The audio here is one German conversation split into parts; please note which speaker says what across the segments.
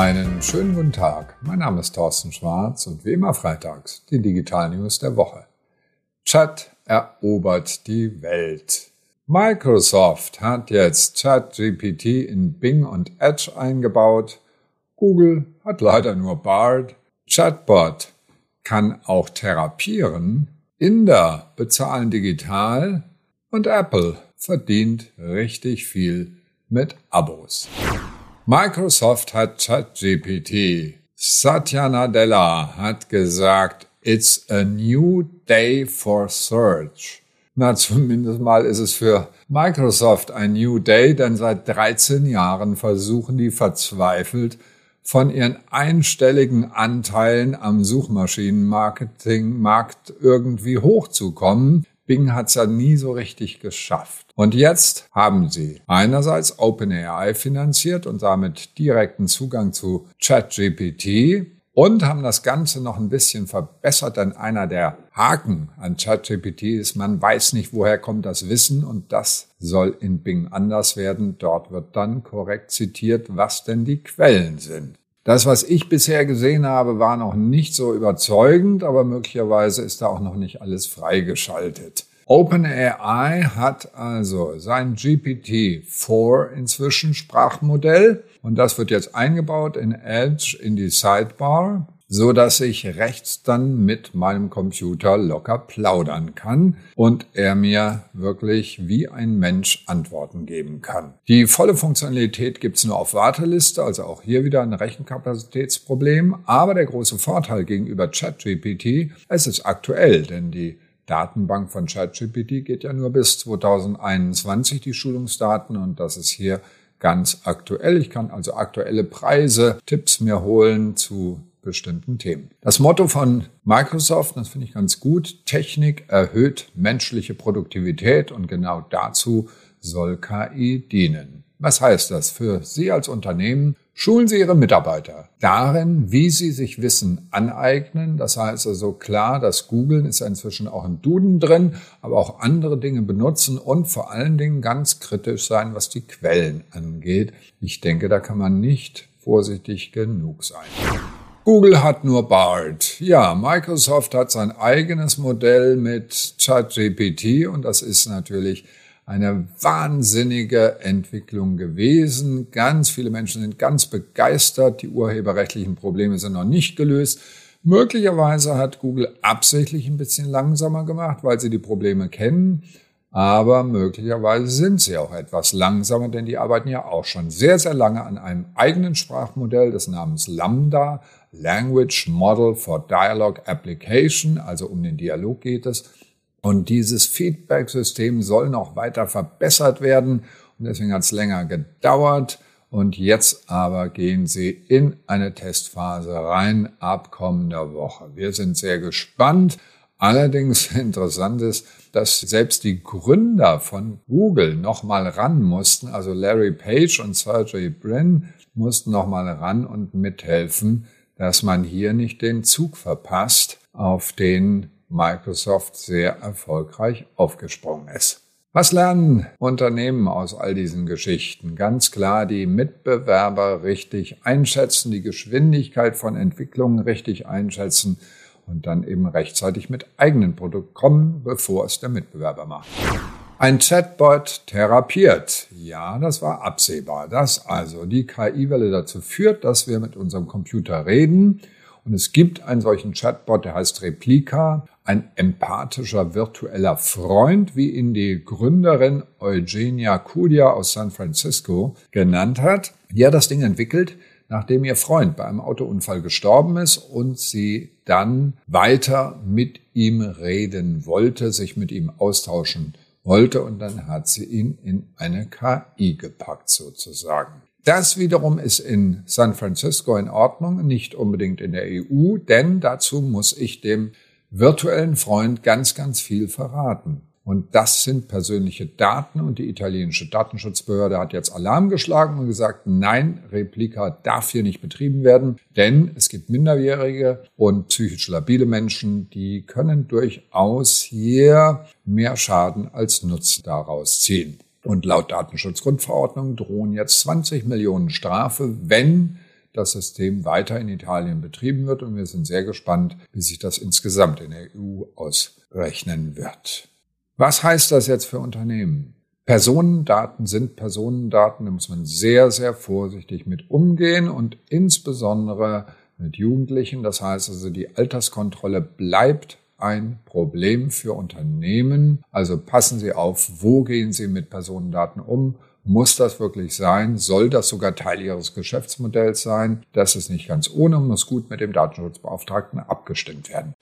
Speaker 1: Einen schönen guten Tag. Mein Name ist Thorsten Schwarz und wie immer freitags die Digital News der Woche. Chat erobert die Welt. Microsoft hat jetzt ChatGPT in Bing und Edge eingebaut. Google hat leider nur Bard. Chatbot kann auch therapieren. Inder bezahlen digital und Apple verdient richtig viel mit Abos. Microsoft hat ChatGPT. Satya Nadella hat gesagt, it's a new day for search. Na, zumindest mal ist es für Microsoft ein New Day, denn seit 13 Jahren versuchen die verzweifelt, von ihren einstelligen Anteilen am Suchmaschinenmarketingmarkt irgendwie hochzukommen. Bing hat es ja nie so richtig geschafft. Und jetzt haben sie einerseits OpenAI finanziert und damit direkten Zugang zu ChatGPT und haben das Ganze noch ein bisschen verbessert, denn einer der Haken an ChatGPT ist, man weiß nicht, woher kommt das Wissen und das soll in Bing anders werden. Dort wird dann korrekt zitiert, was denn die Quellen sind. Das, was ich bisher gesehen habe, war noch nicht so überzeugend, aber möglicherweise ist da auch noch nicht alles freigeschaltet. OpenAI hat also sein GPT-4 inzwischen Sprachmodell und das wird jetzt eingebaut in Edge in die Sidebar so dass ich rechts dann mit meinem Computer locker plaudern kann und er mir wirklich wie ein Mensch Antworten geben kann. Die volle Funktionalität gibt's nur auf Warteliste, also auch hier wieder ein Rechenkapazitätsproblem. Aber der große Vorteil gegenüber ChatGPT, es ist aktuell, denn die Datenbank von ChatGPT geht ja nur bis 2021, die Schulungsdaten, und das ist hier ganz aktuell. Ich kann also aktuelle Preise, Tipps mir holen zu bestimmten Themen. Das Motto von Microsoft, das finde ich ganz gut, Technik erhöht menschliche Produktivität und genau dazu soll KI dienen. Was heißt das für Sie als Unternehmen? Schulen Sie Ihre Mitarbeiter darin, wie sie sich Wissen aneignen. Das heißt also klar, das Googlen ist inzwischen auch im Duden drin, aber auch andere Dinge benutzen und vor allen Dingen ganz kritisch sein, was die Quellen angeht. Ich denke, da kann man nicht vorsichtig genug sein. Google hat nur Bard. Ja, Microsoft hat sein eigenes Modell mit ChatGPT und das ist natürlich eine wahnsinnige Entwicklung gewesen. Ganz viele Menschen sind ganz begeistert. Die urheberrechtlichen Probleme sind noch nicht gelöst. Möglicherweise hat Google absichtlich ein bisschen langsamer gemacht, weil sie die Probleme kennen. Aber möglicherweise sind sie auch etwas langsamer, denn die arbeiten ja auch schon sehr, sehr lange an einem eigenen Sprachmodell des Namens Lambda, Language Model for Dialogue Application, also um den Dialog geht es. Und dieses Feedback-System soll noch weiter verbessert werden und deswegen hat es länger gedauert. Und jetzt aber gehen sie in eine Testphase rein ab kommender Woche. Wir sind sehr gespannt. Allerdings interessant ist, dass selbst die Gründer von Google nochmal ran mussten, also Larry Page und Sergey Brin mussten nochmal ran und mithelfen, dass man hier nicht den Zug verpasst, auf den Microsoft sehr erfolgreich aufgesprungen ist. Was lernen Unternehmen aus all diesen Geschichten? Ganz klar, die Mitbewerber richtig einschätzen, die Geschwindigkeit von Entwicklungen richtig einschätzen und dann eben rechtzeitig mit eigenen Produkten kommen, bevor es der Mitbewerber macht. Ein Chatbot therapiert. Ja, das war absehbar. Dass also die KI-Welle dazu führt, dass wir mit unserem Computer reden. Und es gibt einen solchen Chatbot, der heißt Replika, ein empathischer virtueller Freund, wie ihn die Gründerin Eugenia Kudia aus San Francisco genannt hat. Die hat das Ding entwickelt, nachdem ihr Freund bei einem Autounfall gestorben ist und sie dann weiter mit ihm reden wollte, sich mit ihm austauschen wollte und dann hat sie ihn in eine KI gepackt sozusagen. Das wiederum ist in San Francisco in Ordnung, nicht unbedingt in der EU, denn dazu muss ich dem virtuellen Freund ganz, ganz viel verraten. Und das sind persönliche Daten und die italienische Datenschutzbehörde hat jetzt Alarm geschlagen und gesagt, nein, Replika darf hier nicht betrieben werden, denn es gibt minderjährige und psychisch labile Menschen, die können durchaus hier mehr Schaden als Nutzen daraus ziehen. Und laut Datenschutzgrundverordnung drohen jetzt 20 Millionen Strafe, wenn das System weiter in Italien betrieben wird und wir sind sehr gespannt, wie sich das insgesamt in der EU ausrechnen wird. Was heißt das jetzt für Unternehmen? Personendaten sind Personendaten, da muss man sehr, sehr vorsichtig mit umgehen und insbesondere mit Jugendlichen. Das heißt also, die Alterskontrolle bleibt ein Problem für Unternehmen. Also passen Sie auf, wo gehen Sie mit Personendaten um? Muss das wirklich sein? Soll das sogar Teil Ihres Geschäftsmodells sein? Das ist nicht ganz ohne muss gut mit dem Datenschutzbeauftragten abgestimmt werden.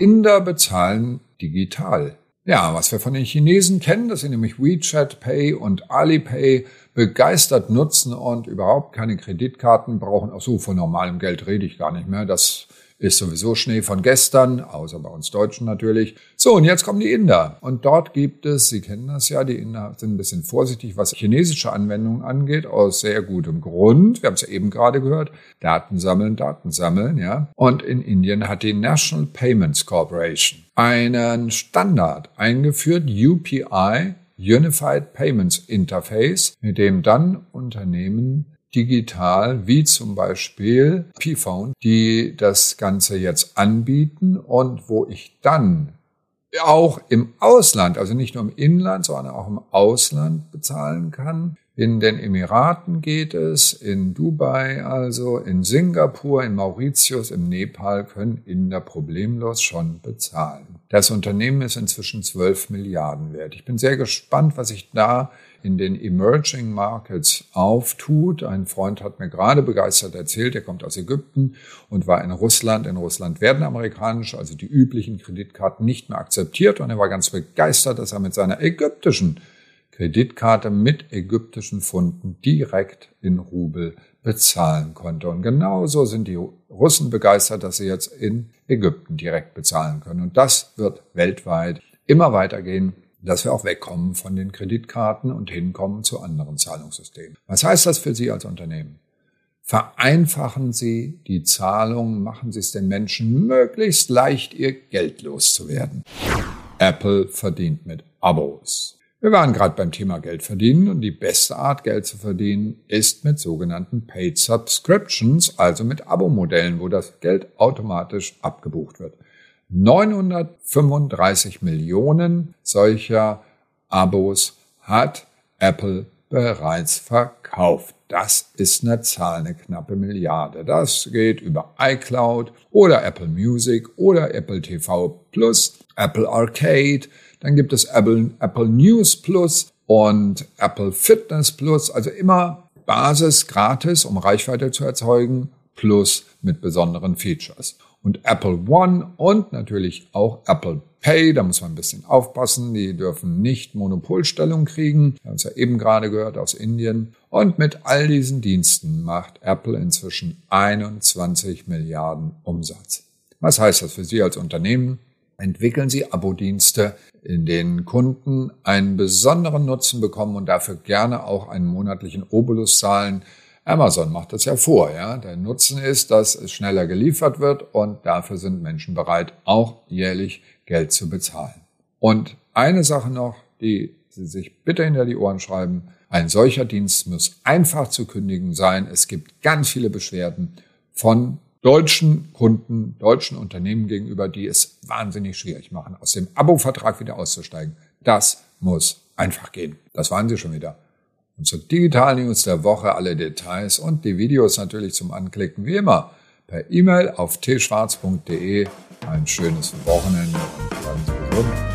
Speaker 1: Inder bezahlen digital. Ja, was wir von den Chinesen kennen, dass sie nämlich WeChat Pay und Alipay begeistert nutzen und überhaupt keine Kreditkarten brauchen. Ach so, von normalem Geld rede ich gar nicht mehr. Das ist sowieso Schnee von gestern, außer bei uns Deutschen natürlich. So, und jetzt kommen die Inder. Und dort gibt es, Sie kennen das ja, die Inder sind ein bisschen vorsichtig, was chinesische Anwendungen angeht, aus sehr gutem Grund. Wir haben es ja eben gerade gehört. Daten sammeln, Daten sammeln, ja. Und in Indien hat die National Payments Corporation einen Standard eingeführt, UPI, Unified Payments Interface, mit dem dann Unternehmen digital, wie zum Beispiel P-Phone, die das Ganze jetzt anbieten und wo ich dann auch im Ausland, also nicht nur im Inland, sondern auch im Ausland bezahlen kann. In den Emiraten geht es, in Dubai also, in Singapur, in Mauritius, im Nepal können Inder problemlos schon bezahlen. Das Unternehmen ist inzwischen 12 Milliarden wert. Ich bin sehr gespannt, was sich da in den Emerging Markets auftut. Ein Freund hat mir gerade begeistert erzählt, er kommt aus Ägypten und war in Russland. In Russland werden amerikanische, also die üblichen Kreditkarten nicht mehr akzeptiert und er war ganz begeistert, dass er mit seiner ägyptischen Kreditkarte mit ägyptischen Funden direkt in Rubel bezahlen konnte. Und genauso sind die Russen begeistert, dass sie jetzt in Ägypten direkt bezahlen können. Und das wird weltweit immer weitergehen dass wir auch wegkommen von den Kreditkarten und hinkommen zu anderen Zahlungssystemen. Was heißt das für Sie als Unternehmen? Vereinfachen Sie die Zahlungen, machen Sie es den Menschen möglichst leicht, ihr Geld loszuwerden. Apple verdient mit Abos. Wir waren gerade beim Thema Geld verdienen und die beste Art, Geld zu verdienen, ist mit sogenannten Paid Subscriptions, also mit Abo-Modellen, wo das Geld automatisch abgebucht wird. 935 Millionen solcher Abos hat Apple bereits verkauft. Das ist eine Zahl, eine knappe Milliarde. Das geht über iCloud oder Apple Music oder Apple TV Plus, Apple Arcade. Dann gibt es Apple, Apple News Plus und Apple Fitness Plus. Also immer Basis gratis, um Reichweite zu erzeugen, plus mit besonderen Features und Apple One und natürlich auch Apple Pay. Da muss man ein bisschen aufpassen. Die dürfen nicht Monopolstellung kriegen. Wir haben es ja eben gerade gehört aus Indien. Und mit all diesen Diensten macht Apple inzwischen 21 Milliarden Umsatz. Was heißt das für Sie als Unternehmen? Entwickeln Sie Abo-Dienste, in denen Kunden einen besonderen Nutzen bekommen und dafür gerne auch einen monatlichen Obolus zahlen, Amazon macht das ja vor, ja. Der Nutzen ist, dass es schneller geliefert wird und dafür sind Menschen bereit, auch jährlich Geld zu bezahlen. Und eine Sache noch, die Sie sich bitte hinter die Ohren schreiben. Ein solcher Dienst muss einfach zu kündigen sein. Es gibt ganz viele Beschwerden von deutschen Kunden, deutschen Unternehmen gegenüber, die es wahnsinnig schwierig machen, aus dem Abo-Vertrag wieder auszusteigen. Das muss einfach gehen. Das waren Sie schon wieder. Und zur Digital News der Woche alle Details und die Videos natürlich zum Anklicken wie immer per E-Mail auf tschwarz.de. Ein schönes Wochenende und bleiben Sie gesund.